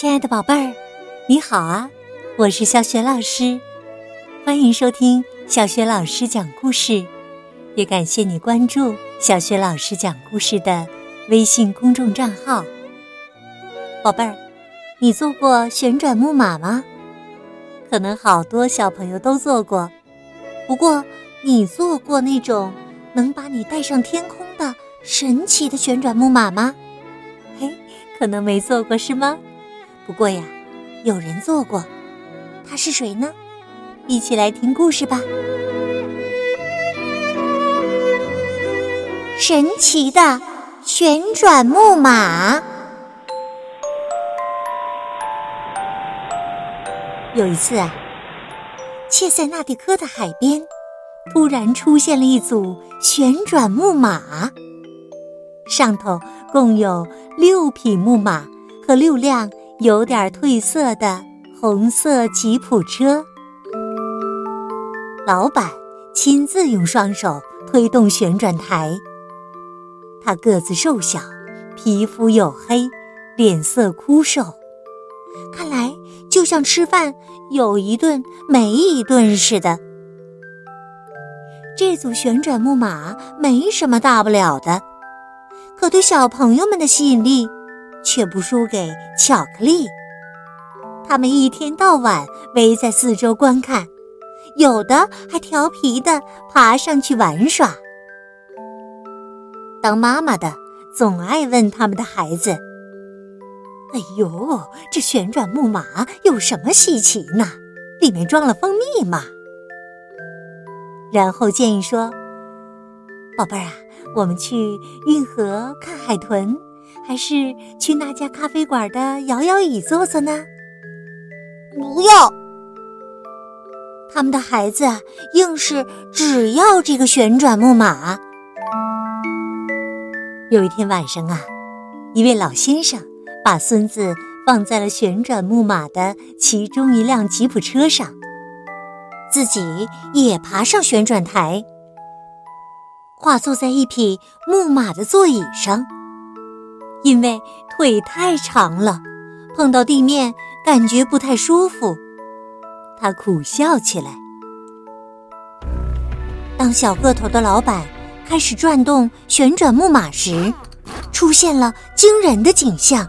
亲爱的宝贝儿，你好啊！我是小雪老师，欢迎收听小雪老师讲故事，也感谢你关注小雪老师讲故事的微信公众账号。宝贝儿，你坐过旋转木马吗？可能好多小朋友都坐过，不过你坐过那种能把你带上天空的神奇的旋转木马吗？嘿，可能没坐过是吗？不过呀，有人做过，他是谁呢？一起来听故事吧。神奇的旋转木马。有一次啊，切塞纳蒂科的海边突然出现了一组旋转木马，上头共有六匹木马和六辆。有点褪色的红色吉普车，老板亲自用双手推动旋转台。他个子瘦小，皮肤黝黑，脸色枯瘦，看来就像吃饭有一顿没一顿似的。这组旋转木马没什么大不了的，可对小朋友们的吸引力。却不输给巧克力。他们一天到晚围在四周观看，有的还调皮的爬上去玩耍。当妈妈的总爱问他们的孩子：“哎呦，这旋转木马有什么稀奇呢？里面装了蜂蜜吗？”然后建议说：“宝贝儿啊，我们去运河看海豚。”还是去那家咖啡馆的摇摇椅坐坐呢？不要！他们的孩子硬是只要这个旋转木马。有一天晚上啊，一位老先生把孙子放在了旋转木马的其中一辆吉普车上，自己也爬上旋转台，跨坐在一匹木马的座椅上。因为腿太长了，碰到地面感觉不太舒服，他苦笑起来。当小个头的老板开始转动旋转木马时，出现了惊人的景象。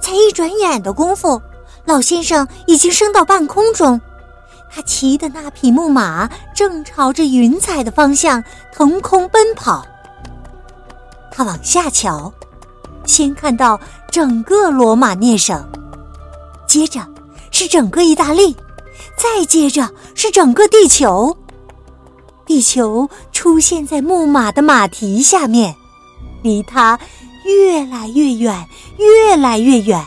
才一转眼的功夫，老先生已经升到半空中，他骑的那匹木马正朝着云彩的方向腾空奔跑。他往下瞧。先看到整个罗马涅省，接着是整个意大利，再接着是整个地球。地球出现在木马的马蹄下面，离它越来越远，越来越远。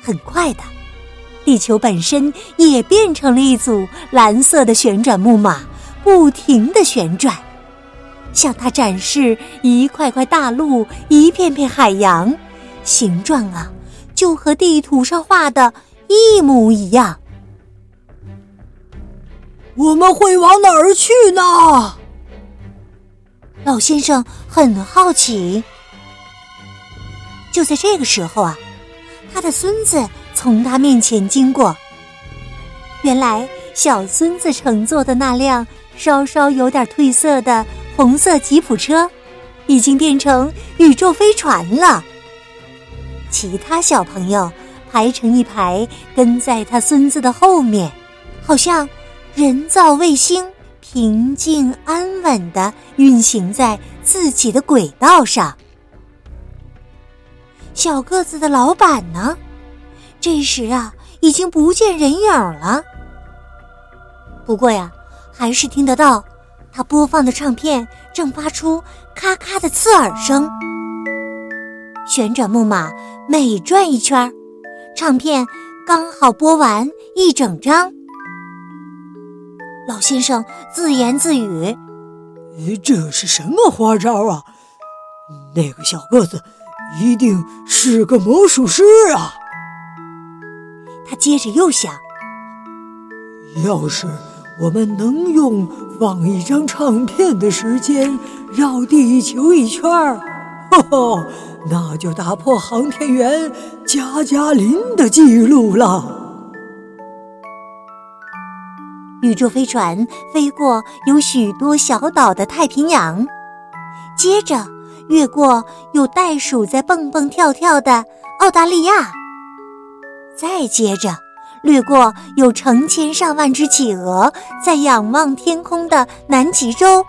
很快的，地球本身也变成了一组蓝色的旋转木马，不停的旋转。向他展示一块块大陆，一片片海洋，形状啊，就和地图上画的一模一样。我们会往哪儿去呢？老先生很好奇。就在这个时候啊，他的孙子从他面前经过。原来，小孙子乘坐的那辆稍稍有点褪色的。红色吉普车已经变成宇宙飞船了。其他小朋友排成一排，跟在他孙子的后面，好像人造卫星平静安稳的运行在自己的轨道上。小个子的老板呢？这时啊，已经不见人影了。不过呀，还是听得到。他播放的唱片正发出咔咔的刺耳声。旋转木马每转一圈，唱片刚好播完一整张。老先生自言自语：“这是什么花招啊？那个小个子一定是个魔术师啊！”他接着又想：“要是……”我们能用放一张唱片的时间绕地球一圈儿，哈哈，那就打破航天员加加林的记录了。宇宙飞船飞过有许多小岛的太平洋，接着越过有袋鼠在蹦蹦跳跳的澳大利亚，再接着掠过有成千上万只企鹅在仰望天空的南极洲。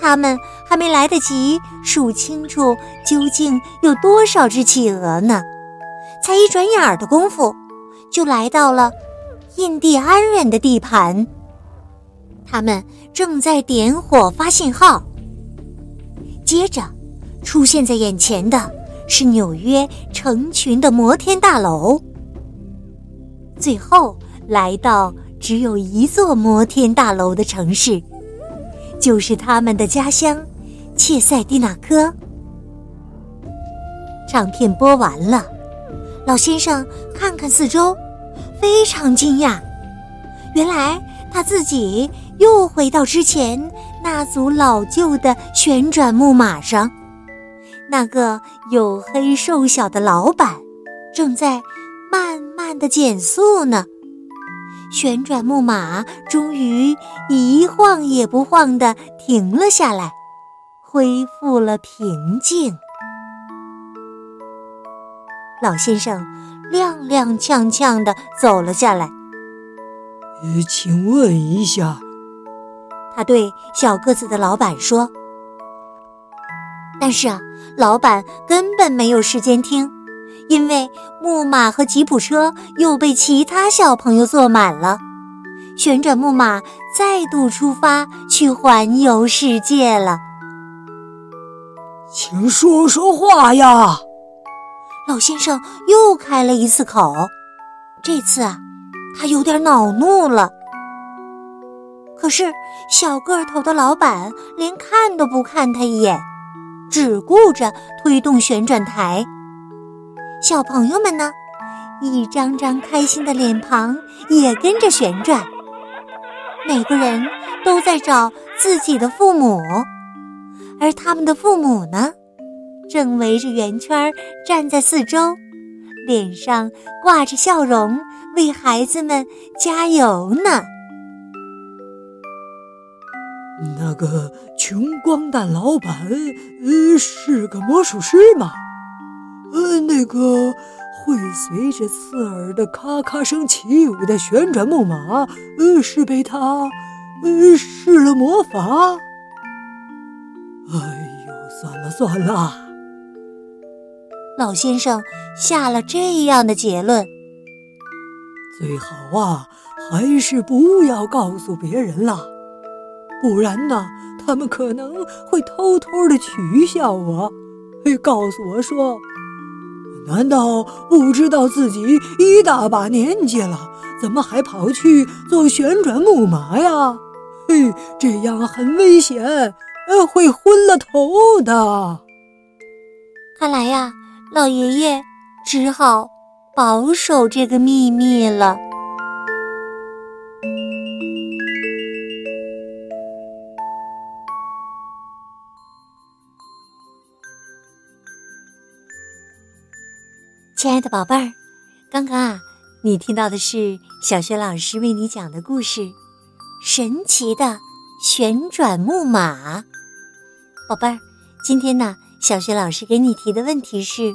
他们还没来得及数清楚究竟有多少只企鹅呢，才一转眼的功夫，就来到了。印第安人的地盘，他们正在点火发信号。接着，出现在眼前的是纽约成群的摩天大楼。最后，来到只有一座摩天大楼的城市，就是他们的家乡切塞蒂纳科。唱片播完了，老先生看看四周。非常惊讶，原来他自己又回到之前那组老旧的旋转木马上。那个黝黑瘦小的老板正在慢慢的减速呢。旋转木马终于一晃也不晃的停了下来，恢复了平静。老先生。踉踉跄跄的走了下来。请问一下，他对小个子的老板说。但是啊，老板根本没有时间听，因为木马和吉普车又被其他小朋友坐满了。旋转木马再度出发去环游世界了。请说说话呀！老先生又开了一次口，这次啊，他有点恼怒了。可是小个头的老板连看都不看他一眼，只顾着推动旋转台。小朋友们呢，一张张开心的脸庞也跟着旋转。每个人都在找自己的父母，而他们的父母呢？正围着圆圈站在四周，脸上挂着笑容，为孩子们加油呢。那个穷光蛋老板，呃，是个魔术师吗？呃，那个会随着刺耳的咔咔声起舞的旋转木马，呃，是被他，呃，施了魔法？哎呦，算了算了。老先生下了这样的结论：最好啊，还是不要告诉别人了，不然呢，他们可能会偷偷的取笑我，会告诉我说：“难道不知道自己一大把年纪了，怎么还跑去做旋转木马呀？”嘿，这样很危险，呃，会昏了头的。看来呀。老爷爷只好保守这个秘密了。亲爱的宝贝儿，刚刚啊，你听到的是小学老师为你讲的故事《神奇的旋转木马》。宝贝儿，今天呢？小学老师给你提的问题是：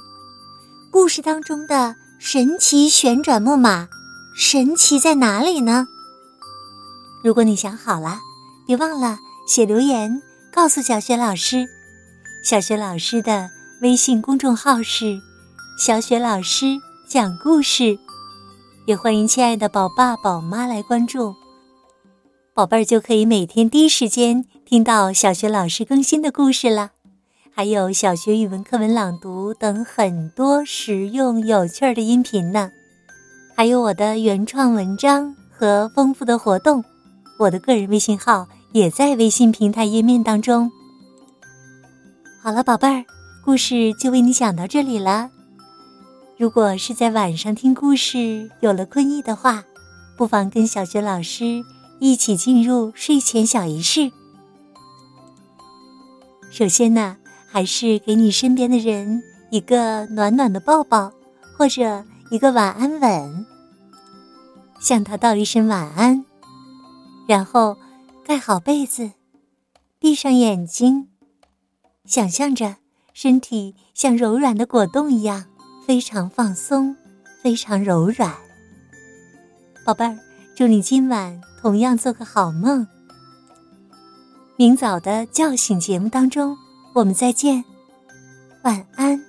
故事当中的神奇旋转木马，神奇在哪里呢？如果你想好了，别忘了写留言告诉小学老师。小学老师的微信公众号是“小雪老师讲故事”，也欢迎亲爱的宝爸宝妈来关注，宝贝儿就可以每天第一时间听到小学老师更新的故事了。还有小学语文课文朗读等很多实用有趣的音频呢，还有我的原创文章和丰富的活动，我的个人微信号也在微信平台页面当中。好了，宝贝儿，故事就为你讲到这里了。如果是在晚上听故事有了困意的话，不妨跟小学老师一起进入睡前小仪式。首先呢。还是给你身边的人一个暖暖的抱抱，或者一个晚安吻，向他道一声晚安，然后盖好被子，闭上眼睛，想象着身体像柔软的果冻一样，非常放松，非常柔软。宝贝儿，祝你今晚同样做个好梦。明早的叫醒节目当中，我们再见，晚安。